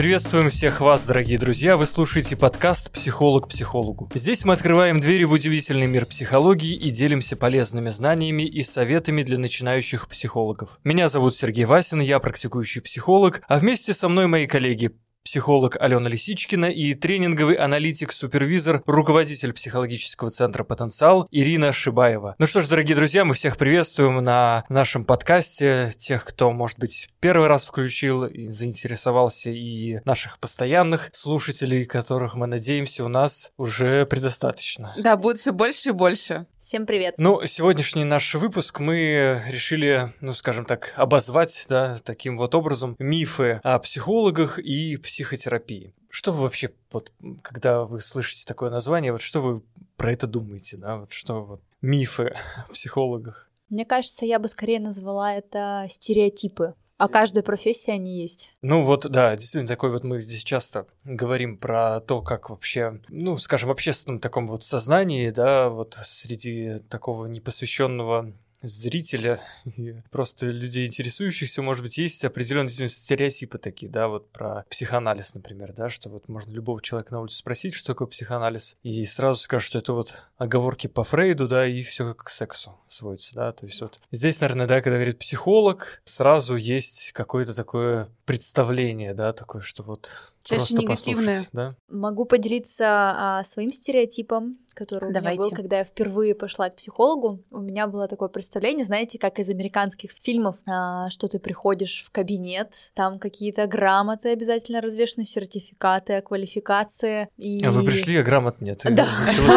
Приветствуем всех вас, дорогие друзья. Вы слушаете подкаст «Психолог психологу». Здесь мы открываем двери в удивительный мир психологии и делимся полезными знаниями и советами для начинающих психологов. Меня зовут Сергей Васин, я практикующий психолог, а вместе со мной мои коллеги психолог Алена Лисичкина и тренинговый аналитик-супервизор, руководитель психологического центра «Потенциал» Ирина Шибаева. Ну что ж, дорогие друзья, мы всех приветствуем на нашем подкасте. Тех, кто, может быть, первый раз включил и заинтересовался, и наших постоянных слушателей, которых, мы надеемся, у нас уже предостаточно. Да, будет все больше и больше. Всем привет. Ну, сегодняшний наш выпуск мы решили, ну, скажем так, обозвать, да, таким вот образом мифы о психологах и психотерапии. Что вы вообще, вот, когда вы слышите такое название, вот что вы про это думаете, да, вот что вот мифы о психологах? Мне кажется, я бы скорее назвала это стереотипы. А каждой профессии они есть. Ну вот, да, действительно, такой вот мы здесь часто говорим про то, как вообще, ну, скажем, в общественном таком вот сознании, да, вот среди такого непосвященного зрителя и просто людей, интересующихся, может быть, есть определенные стереотипы такие, да, вот про психоанализ, например, да, что вот можно любого человека на улице спросить, что такое психоанализ, и сразу скажут, что это вот оговорки по Фрейду, да, и все к сексу сводится, да, то есть вот здесь, наверное, да, когда говорит психолог, сразу есть какое-то такое представление, да, такое, что вот Чаще негативное. Да? Могу поделиться а, своим стереотипом, который Давайте. у меня был, когда я впервые пошла к психологу. У меня было такое представление, знаете, как из американских фильмов, а, что ты приходишь в кабинет, там какие-то грамоты обязательно развешены, сертификаты квалификации. И... А вы пришли, а грамот нет. Да.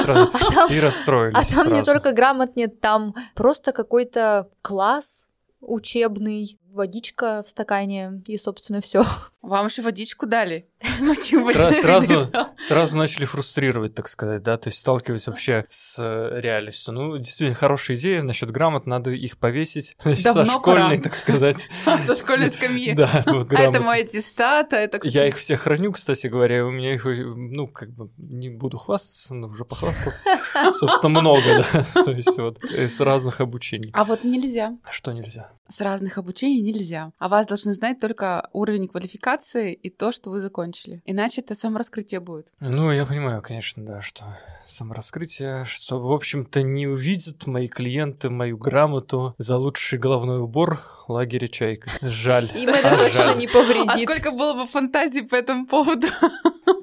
сразу, А там, и расстроились а там не сразу. только грамот нет, там просто какой-то класс учебный, водичка в стакане и, собственно, все. Вам еще водичку дали. Сра- сразу, сразу начали фрустрировать, так сказать, да, то есть сталкиваясь вообще с э, реальностью. Ну, действительно, хорошая идея насчет грамот, надо их повесить Давно со школьной, пора. так сказать. Со школьной скамьи. Да, вот А это грамоты. мой аттестат, а это... Я их все храню, кстати говоря, у меня их, э, ну, как бы, не буду хвастаться, но уже похвастался. Собственно, много, да, то есть вот э, с разных обучений. А вот нельзя. Что нельзя? С разных обучений нельзя. А вас должны знать только уровень квалификации и то, что вы закончили. Иначе это самораскрытие будет. Ну, я понимаю, конечно, да, что самораскрытие, что, в общем-то, не увидят мои клиенты мою грамоту за лучший головной убор лагеря «Чайка». Жаль. Им это А, точно жаль. не А повредит. сколько было бы фантазий по этому поводу?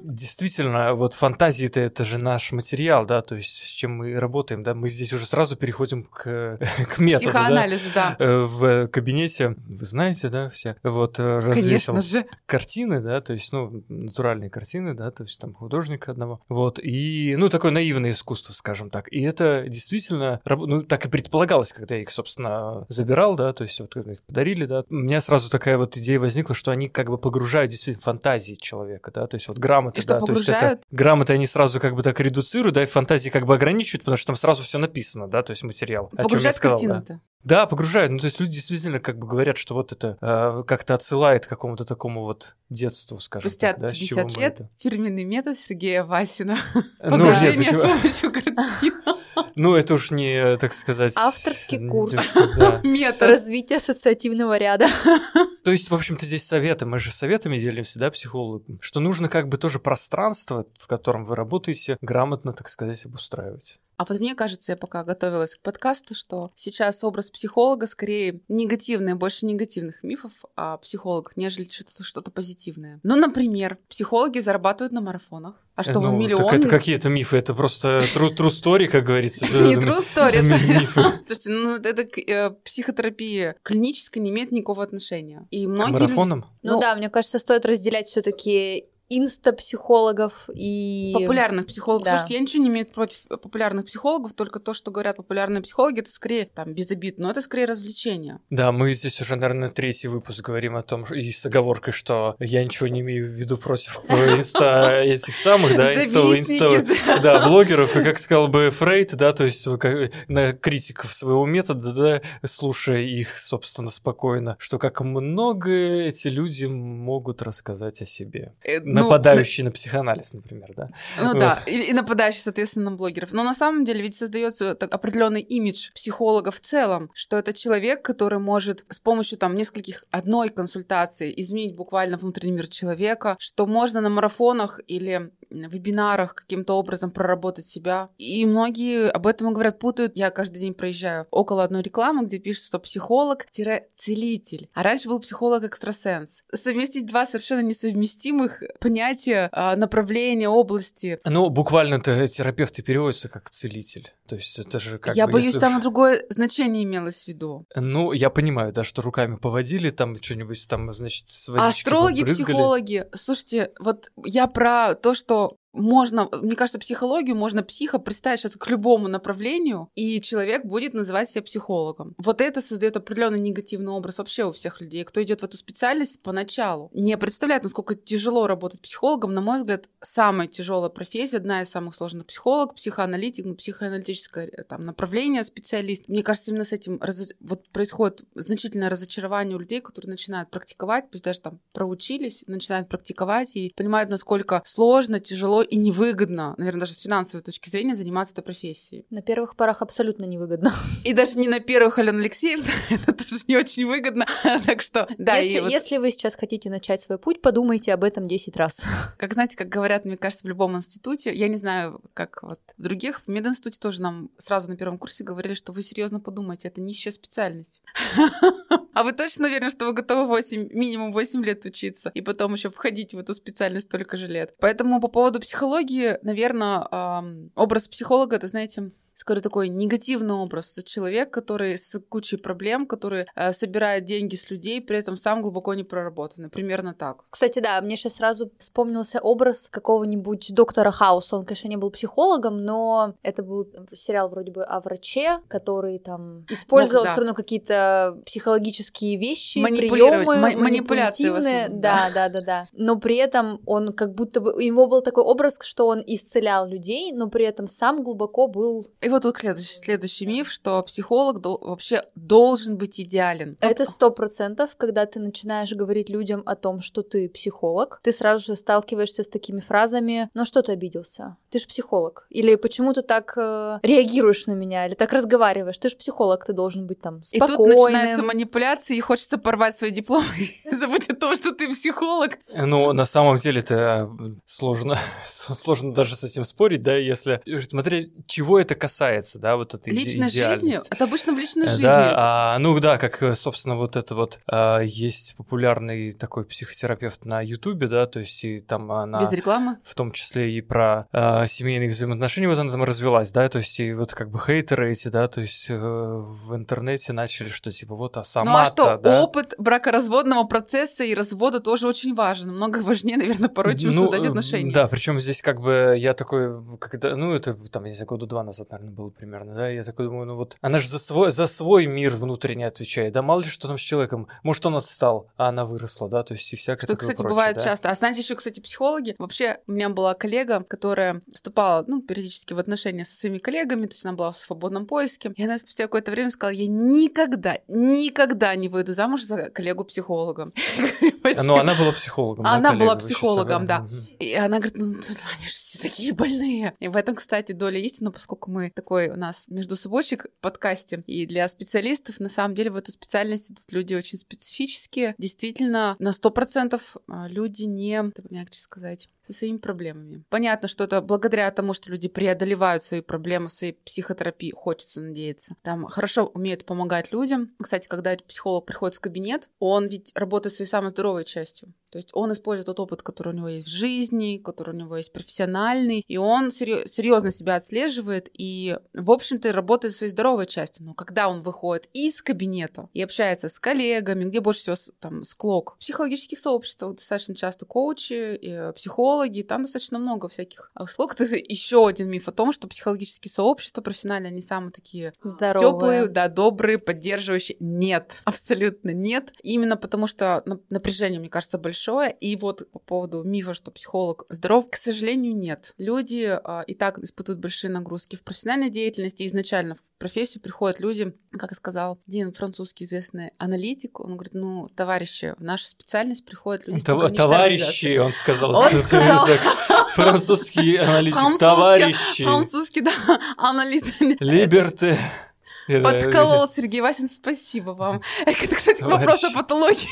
Действительно, вот фантазии-то это же наш материал, да, то есть с чем мы работаем, да, мы здесь уже сразу переходим к, к методу, да. Психоанализ, да. Э, В кабинете, вы знаете, да, все, вот э, развесил Конечно же. картины, да, то есть, ну, натуральные картины, да, то есть там художника одного, вот, и, ну, такое наивное искусство, скажем так, и это действительно, ну, так и предполагалось, когда я их, собственно, забирал, да, то есть вот подарили, да, у меня сразу такая вот идея возникла, что они как бы погружают действительно фантазии человека, да, то есть вот грамоты, И да, то есть это погружают? грамоты они сразу как бы так редуцируют, да, и фантазии как бы ограничивают, потому что там сразу все написано, да, то есть материал. о чём я Погружать сказал, да. Да, погружают. Ну, то есть люди действительно как бы говорят, что вот это э, как-то отсылает к какому-то такому вот детству, скажем Спустя так, да, с чего 50 мы лет это- фирменный метод Сергея Васина. Ну, нет, Погружение с почему- помощью картин. Ну, это уж не, так сказать... Авторский курс. да. Метод. Развитие ассоциативного ряда. То есть, в общем-то, здесь советы. Мы же советами делимся, да, психологам. Что нужно как бы тоже пространство, в котором вы работаете, грамотно, так сказать, обустраивать. А вот мне кажется, я пока готовилась к подкасту, что сейчас образ психолога скорее негативный, больше негативных мифов о психологах, нежели что-то что позитивное. Ну, например, психологи зарабатывают на марафонах. А что, вы Ну, миллион? Так это какие-то мифы, это просто true, true story, как говорится. Это не true story, это- Мифы. Слушайте, ну это к э, психотерапия клиническая не имеет никакого отношения. И К многие люди- марафонам? Ну да, мне кажется, стоит разделять все-таки инста-психологов и... Популярных психологов. Да. Слушайте, я ничего не имею против популярных психологов, только то, что говорят популярные психологи, это скорее там без обид, но это скорее развлечение. Да, мы здесь уже, наверное, третий выпуск говорим о том, и с оговоркой, что я ничего не имею в виду против инста этих самых, да, инста, да, блогеров, и как сказал бы Фрейд, да, то есть на критиков своего метода, да, слушая их, собственно, спокойно, что как много эти люди могут рассказать о себе. Э, Ну, нападающий на психоанализ, например, да? Ну Вот. да, и, и нападающий, соответственно, на блогеров. Но на самом деле ведь создается так- определенный имидж психолога в целом, что это человек, который может с помощью там нескольких одной консультации изменить буквально внутренний мир человека, что можно на марафонах или вебинарах каким-то образом проработать себя. И многие об этом говорят, путают. Я каждый день проезжаю около одной рекламы, где пишется, что психолог-целитель. А раньше был психолог-экстрасенс. Совместить два совершенно несовместимых понятия, а, направления, области. Ну, буквально-то терапевты переводятся как целитель. То есть это же как Я бы, боюсь, если там другое значение имелось в виду. Ну, я понимаю, да, что руками поводили, там что-нибудь там, значит, с астрологи, побрызгали. психологи, слушайте, вот я про то, что можно, мне кажется, психологию можно психо представить сейчас к любому направлению, и человек будет называть себя психологом. Вот это создает определенный негативный образ вообще у всех людей. Кто идет в эту специальность поначалу, не представляет, насколько тяжело работать психологом. На мой взгляд, самая тяжелая профессия, одна из самых сложных психолог, психоаналитик, ну, психоаналитическое э, там, направление, специалист. Мне кажется, именно с этим раз- вот происходит значительное разочарование у людей, которые начинают практиковать, пусть даже там проучились, начинают практиковать и понимают, насколько сложно, тяжело и невыгодно, наверное, даже с финансовой точки зрения заниматься этой профессией. На первых порах абсолютно невыгодно. И даже не на первых Алена Алексеевна, это тоже не очень выгодно. Так что, да, если, и вот, если вы сейчас хотите начать свой путь, подумайте об этом 10 раз. как знаете, как говорят, мне кажется, в любом институте, я не знаю, как вот в других, в мединституте тоже нам сразу на первом курсе говорили, что вы серьезно подумайте, это нищая специальность. А вы точно уверены, что вы готовы 8, минимум 8 лет учиться и потом еще входить в эту специальность столько же лет? Поэтому по поводу психологии, наверное, образ психолога, это, знаете, скорее такой негативный образ. Это человек, который с кучей проблем, который э, собирает деньги с людей, при этом сам глубоко не проработанный. Примерно так. Кстати, да, мне сейчас сразу вспомнился образ какого-нибудь доктора Хауса. Он, конечно, не был психологом, но это был сериал вроде бы о враче, который там использовал да. все равно какие-то психологические вещи, приемы, ма- манипуляции основном, Да, да. да, да, да. Но при этом он как будто бы... У него был такой образ, что он исцелял людей, но при этом сам глубоко был... И вот тут следующий, следующий миф, что психолог дол- вообще должен быть идеален. Это сто процентов, когда ты начинаешь говорить людям о том, что ты психолог, ты сразу же сталкиваешься с такими фразами, ну что ты обиделся? Ты же психолог. Или почему ты так э, реагируешь на меня? Или так разговариваешь? Ты же психолог, ты должен быть там И тут спокойным. начинаются манипуляции, и хочется порвать свой диплом и забыть о том, что ты психолог. Ну, на самом деле это сложно, сложно даже с этим спорить, да, если смотря чего это касается, да, вот этой Личной жизни? Это обычно в личной жизни. Да, а, ну да, как, э, собственно, вот это вот а, есть популярный такой психотерапевт на Ютубе, да, то есть и там она Без рекламы. в том числе и про а, семейные взаимоотношения вот она там развелась, да, то есть и вот как бы хейтеры эти, да, то есть э, в интернете начали, что типа вот, а Ну а сама что, да, опыт бракоразводного процесса и развода тоже очень важен. Намного важнее, наверное, порой, чем создать э, отношения. Да, причем здесь как бы я такой, когда, ну это там, не знаю, года два назад, наверное, было примерно, да, я такой думаю, ну вот, она же за свой, за свой мир внутренний отвечает, да, мало ли что там с человеком, может он отстал, а она выросла, да, то есть и всякое Что, кстати, прочее, бывает да. часто. А знаете, еще, кстати, психологи. Вообще, у меня была коллега, которая вступала, ну, периодически в отношения со своими коллегами, то есть она была в свободном поиске. И она спустя какое-то время сказала, я никогда, никогда не выйду замуж за коллегу-психолога. Но она была психологом. Она была психологом, да. И она говорит, ну, они же все такие больные. И в этом, кстати, доля истины, поскольку мы такой у нас между собойчик в подкасте. И для специалистов, на самом деле, в эту специальность идут люди очень специфические. Действительно, на 100% а, люди не, бы мягче сказать, со своими проблемами. Понятно, что это благодаря тому, что люди преодолевают свои проблемы своей психотерапии, хочется надеяться. Там хорошо умеют помогать людям. Кстати, когда психолог приходит в кабинет, он ведь работает своей самой здоровой частью. То есть он использует тот опыт, который у него есть в жизни, который у него есть профессиональный, и он серьезно себя отслеживает и, в общем-то, работает своей здоровой частью. Но когда он выходит из кабинета и общается с коллегами, где больше всего там склок, в психологических сообществах достаточно часто коучи, э, психологи, там достаточно много всяких а, склок. Это еще один миф о том, что психологические сообщества профессиональные, они самые такие Здоровые. теплые, да, добрые, поддерживающие. Нет, абсолютно нет. Именно потому что нап- напряжение, мне кажется, большое большое. И вот по поводу мифа, что психолог здоров, к сожалению, нет. Люди а, и так испытывают большие нагрузки в профессиональной деятельности. Изначально в профессию приходят люди, как сказал один французский известный аналитик, он говорит, ну, товарищи, в нашу специальность приходят люди... Тов- товарищи, он сказал. Он сказал. Французский аналитик, товарищи. Французский, да, аналитик. Либерте. Подколол Сергей Васин, спасибо вам. Это, кстати, вопрос о патологии.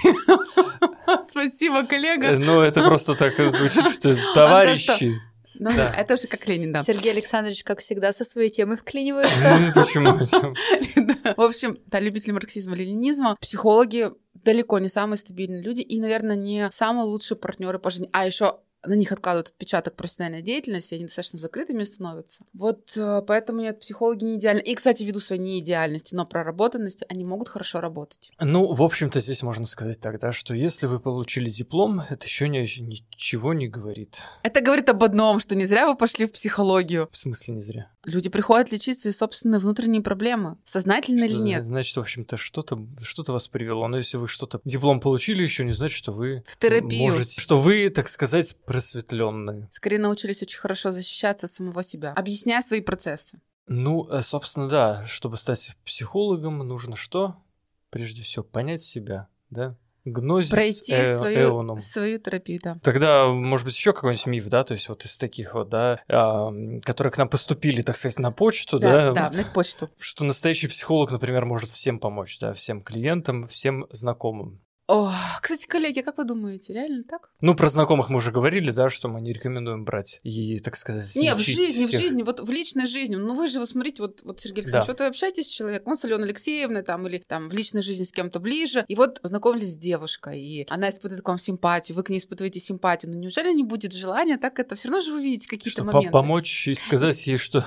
Спасибо, коллега. Ну, это просто так звучит, что товарищи. Ну, да. это уже как Ленин, да. Сергей Александрович, как всегда, со своей темой вклинивается. Ну, почему? В общем, да, любители марксизма, ленинизма, психологи далеко не самые стабильные люди и, наверное, не самые лучшие партнеры по жизни. А еще на них откладывают отпечаток профессиональной деятельности, они достаточно закрытыми становятся. Вот э, поэтому нет, психологи не идеальны. И, кстати, ввиду своей неидеальности, но проработанности, они могут хорошо работать. Ну, в общем-то, здесь можно сказать так, да, что если вы получили диплом, это еще не, ничего не говорит. Это говорит об одном, что не зря вы пошли в психологию. В смысле не зря? Люди приходят лечить свои собственные внутренние проблемы, сознательно что или нет. Значит, в общем-то, что-то что вас привело. Но если вы что-то диплом получили, еще не значит, что вы в терапию. можете, что вы, так сказать, просветленные. Скорее научились очень хорошо защищаться от самого себя, объясняя свои процессы. Ну, э, собственно, да. Чтобы стать психологом, нужно что? Прежде всего, понять себя, да? Гнозис Пройти э, свою, эоном. свою терапию, да. Тогда, может быть, еще какой-нибудь миф, да, то есть вот из таких вот, да, э, которые к нам поступили, так сказать, на почту, да, Да, да вот, на почту. что настоящий психолог, например, может всем помочь, да, всем клиентам, всем знакомым. О, кстати, коллеги, как вы думаете, реально так? Ну, про знакомых мы уже говорили, да, что мы не рекомендуем брать и, так сказать, Не, в жизни, всех. в жизни, вот в личной жизни. Ну вы же, вы смотрите, вот, вот Сергей Александрович, Да. вот вы общаетесь с человеком, он с Аленой Алексеевной там, или там в личной жизни с кем-то ближе, и вот познакомились с девушкой, и она испытывает к вам симпатию, вы к ней испытываете симпатию. Ну неужели не будет желания так это? Все равно же вы видите какие-то моменты. помочь и сказать ей, что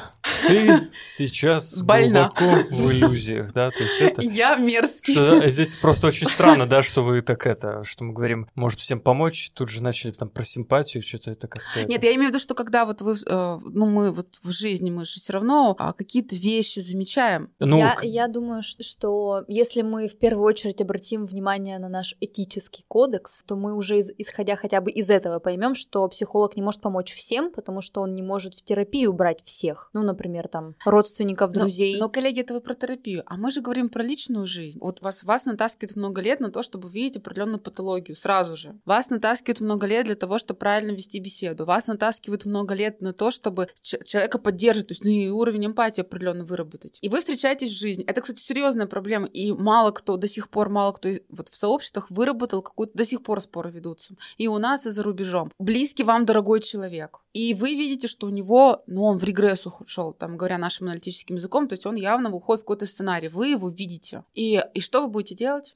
ты сейчас глубоко в иллюзиях, да, то есть это... Я мерзкий. Здесь просто очень странно, да, что вы так это, что мы говорим, может всем помочь, тут же начали там про симпатию, что-то это как-то... Нет, я имею в виду, что когда вот вы, э, ну мы вот в жизни, мы же все равно а, какие-то вещи замечаем. Ну, я, к- я думаю, что если мы в первую очередь обратим внимание на наш этический кодекс, то мы уже из- исходя хотя бы из этого поймем, что психолог не может помочь всем, потому что он не может в терапию брать всех. Ну, например, там родственников, Но- друзей. Но, коллеги, это вы про терапию. А мы же говорим про личную жизнь. Вот вас, вас натаскивают много лет на то, чтобы видеть определенную патологию сразу же. Вас натаскивают много лет для того, чтобы правильно вести беседу. Вас натаскивают много лет на то, чтобы человека поддерживать, то есть ну, и уровень эмпатии определенно выработать. И вы встречаетесь в жизни. Это, кстати, серьезная проблема. И мало кто до сих пор, мало кто вот в сообществах выработал какую-то, до сих пор споры ведутся. И у нас, и за рубежом. Близкий вам дорогой человек. И вы видите, что у него, ну, он в регресс ушел, там, говоря нашим аналитическим языком, то есть он явно выходит в какой-то сценарий. Вы его видите. И, и что вы будете делать?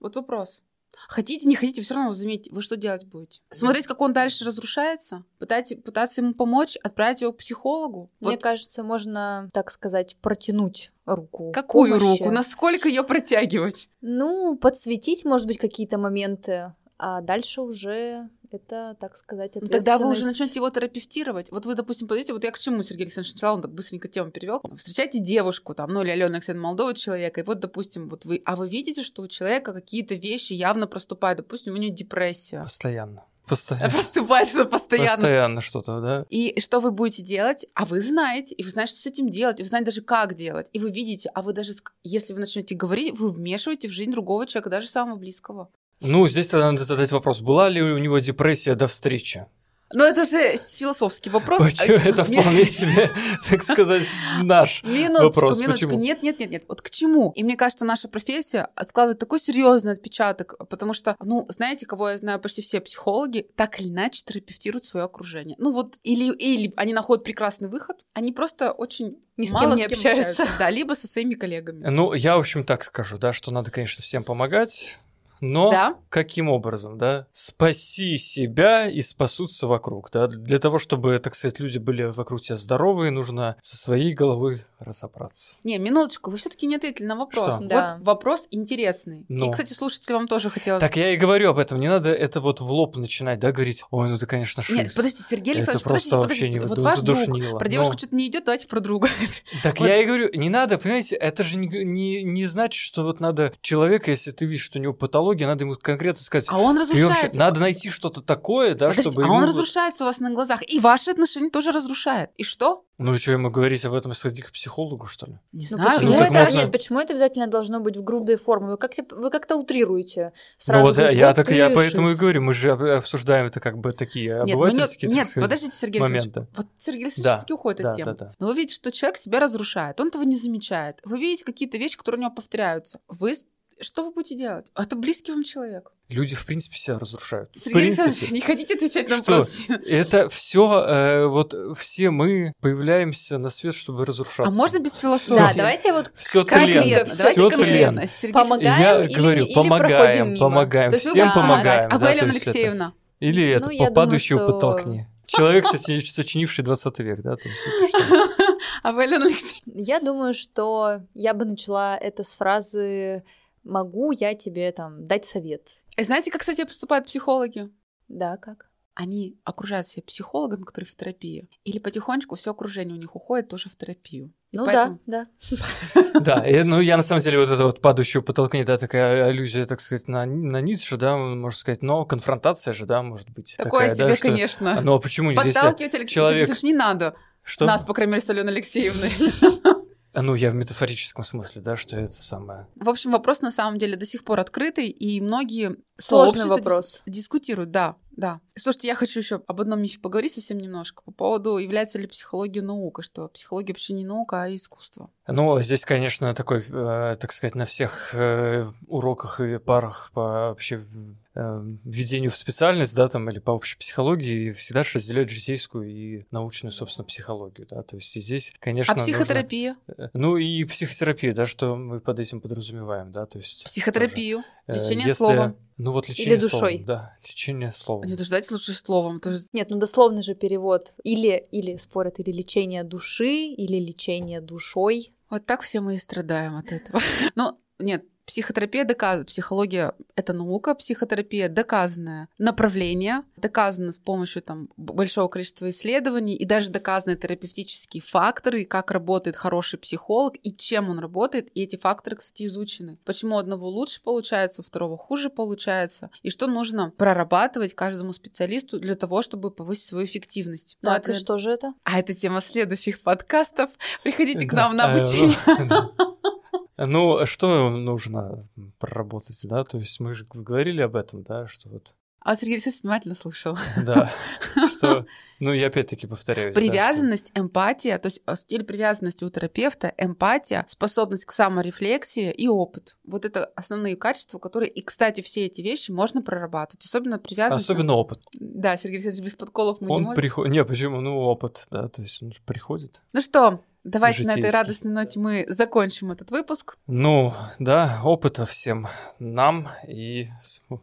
Вот вопрос. Хотите, не хотите, все равно заметьте, вы что делать будете? Смотреть, как он дальше разрушается? Пытать, пытаться ему помочь, отправить его к психологу? Мне Вот кажется, можно, так сказать, протянуть руку. какую помощи. руку? Насколько ее протягивать? Ну, подсветить, может быть, какие-то моменты, а дальше уже это, так сказать, Ну, тогда вы уже ответственность. начнете его терапевтировать. Вот вы, допустим, подойдете, вот я к чему, Сергей Александрович, сначала он так быстренько тему перевел. Встречайте девушку, там, ну или Алену Алексеевну, молодого человека, и вот, допустим, вот вы, а вы видите, что у человека какие-то вещи явно проступают, допустим, у него депрессия. Постоянно. Постоянно. Проступает что постоянно. Постоянно что-то, да? И что вы будете делать? А вы знаете, и вы знаете, что с этим делать, и вы знаете даже, как делать. И вы видите, а вы даже, если вы начнете говорить, вы вмешиваете в жизнь другого человека, даже самого близкого. Ну, здесь тогда надо задать вопрос, была ли у него депрессия до встречи? Но это же философский вопрос. Почему это Мне- вполне себе, так сказать, наш Минуточку, вопрос. минуточку. Почему? Нет, нет, нет, нет. Вот к чему? И мне кажется, наша профессия откладывает такой серьезный отпечаток, потому что, ну, знаете, кого я знаю, почти все психологи так или иначе терапевтируют свое окружение. Ну вот, или, или они находят прекрасный выход, они просто очень Ни с мало кем не общаются. Да, либо со своими коллегами. Ну, я, в общем, так скажу, да, что надо, конечно, всем помогать, но Да? каким образом, да? Спаси себя и спасутся вокруг, да? Для того, чтобы, так сказать, люди были вокруг тебя здоровые, нужно со своей головы разобраться. Не, минуточку, вы все-таки не ответили на вопрос. Что? Вот Да. вопрос интересный. Ну. И, кстати, слушатели вам тоже хотела... Так я и говорю об этом. Не надо это вот в лоб начинать, да, говорить. Ой, ну ты, конечно, шиз. Нет, подожди, Сергей Это Александрович, просто подождите, вообще подождите. не Вот ваш друг, про девушку Но- что-то не идет, давайте про друга. Так Вот. я и говорю, не надо, понимаете, это же не, не, не значит, что вот надо человека, если ты видишь, что у него патология, надо ему конкретно сказать, А он «Ты вообще- разрушается. надо найти что-то такое, да, Подождите, чтобы а ему он вот- разрушается у вас на глазах. И ваши отношения тоже разрушает. И что? Ну, что ему говорить об этом, сходи к психологу, что ли? Не Ну, знаю. почему, Ну, я так это, можно- нет, почему это обязательно должно быть в грубой форме? Вы как-то, вы как-то утрируете. ну Сразу вот я, говорите, я «Вот так я поэтому и шиз». говорю, мы же об- обсуждаем это как бы такие Нет, ну, обывательские, так нет, сказать. подождите, Сергей моменты. Вот Сергей Александрович Да, все-таки уходит да, от темы. да, да. Но вы видите, что человек себя разрушает. Он этого не замечает. Вы видите какие-то вещи, которые у него повторяются. Вы что вы будете делать? Это близкий вам человек. Люди, в принципе, себя разрушают. В Сергей Александрович, не хотите отвечать на Что? вопрос? Это все, вот все мы появляемся на свет, чтобы разрушаться. А можно без Да, философии? давайте вот Все конкретно, давайте все конкретно. Сергей Помогаем Я или- говорю, или помогаем, мимо? помогаем, всем помогать. помогаем. А да, вы, Алена то есть это- Алексеевна? Или это, я по падающего думаю, что- подтолкни. Человек, кстати, сочинивший 20 век, да, то есть это что? А вы, Алена Алексеевна? Я думаю, что я бы начала это с фразы «могу я тебе там дать совет». И Знаете, как, кстати, поступают психологи? Да, как? Они окружают себя психологами, которые в терапии. Или потихонечку все окружение у них уходит тоже в терапию. И Ну поэтому- да, да. Да, и, ну я на самом деле вот это вот падающего потолкни, да, такая аллюзия, так сказать, на, на Ницше, да, можно сказать, но конфронтация же, да, может быть. Такое такая, себе, да, что- конечно. Ну а почему здесь... Подталкивать, Алексей человек- не надо. Что? Нас, по крайней мере, с Аленой Алексеевной. А, Ну, я в метафорическом смысле, да, что это самое... В общем, вопрос на самом деле до сих пор открытый, и многие Сложный вопрос. дис- дискутируют, да, да. Слушайте, я хочу еще об одном мифе поговорить совсем немножко по поводу, является ли психология наукой, что психология вообще не наука, а искусство. Ну, здесь, конечно, такой, э, так сказать, на всех э, уроках и парах по вообще введению в специальность, да, там, или по общей психологии, всегда же разделяют житейскую и научную, собственно, психологию, да, то есть и здесь, конечно... А нужно- психотерапия? э, Ну, и психотерапия, да, что мы под этим подразумеваем, да, то есть... Психотерапию? тоже, э, Лечение если- словом? Ну, вот лечение душой? словом, да, лечение словом. Нет, ждать лучше словом. то есть- Нет, ну дословно же перевод. Или, или спорят, или лечение души, или лечение душой. Вот так все мы и страдаем от этого. Ну, нет, психотерапия доказана, психология — это наука, психотерапия — доказанное направление, доказано с помощью там большого количества исследований и даже доказаны терапевтические факторы, как работает хороший психолог и чем он работает, и эти факторы, кстати, изучены. Почему у одного лучше получается, у второго хуже получается, и что нужно прорабатывать каждому специалисту для того, чтобы повысить свою эффективность. Ну, Так, это- и что же это? А это тема следующих подкастов. Приходите к нам на э, обучение. да. Ну, что нужно проработать, да? То есть мы же говорили об этом, да, что вот, А Сергей Алексеевич внимательно слушал. да, что, ну, я опять-таки повторяюсь. да, что- Привязанность, эмпатия, то есть э, стиль привязанности у терапевта, эмпатия, способность к саморефлексии и опыт. Вот это основные качества, которые, и, кстати, все эти вещи можно прорабатывать, особенно привязанность. Особенно опыт. Да, Сергей Алексеевич, без подколов мы не Он можем. приходит... Не, почему? Ну, опыт, да, то есть он же приходит. Ну что, давайте на этой Житейский. радостной ноте мы закончим этот выпуск. Ну, да, опыта всем нам и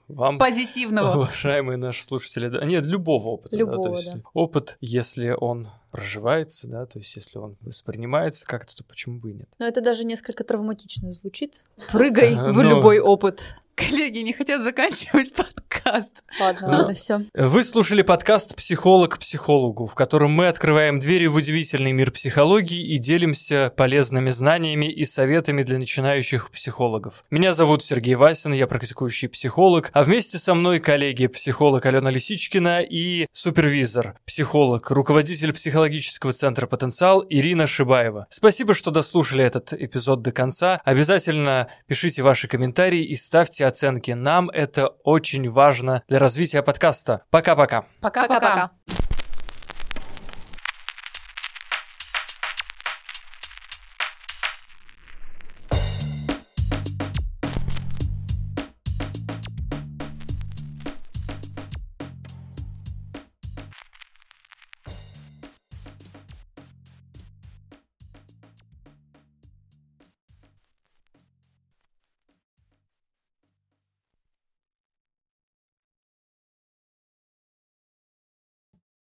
вам, Позитивного. уважаемые наши слушатели. Да, нет, любого опыта. да, то Любого, есть да. Опыт, если он проживается, да, то есть если он воспринимается как-то, то почему бы и нет? Но это даже несколько травматично звучит. Прыгай в ну. любой опыт. Коллеги не хотят заканчивать подкаст. Ладно, Ну. ладно, все. Вы слушали подкаст «Психолог психологу», в котором мы открываем двери в удивительный мир психологии и делимся полезными знаниями и советами для начинающих психологов. Меня зовут Сергей Васин, я практикующий психолог, а вместе со мной коллеги психолог Алена Лисичкина и супервизор, психолог, руководитель психологического центра «Потенциал» Ирина Шибаева. Спасибо, что дослушали этот эпизод до конца. Обязательно пишите ваши комментарии и ставьте оценки. Нам это очень важно для развития подкаста. Пока-пока. Пока-пока. Пока-пока.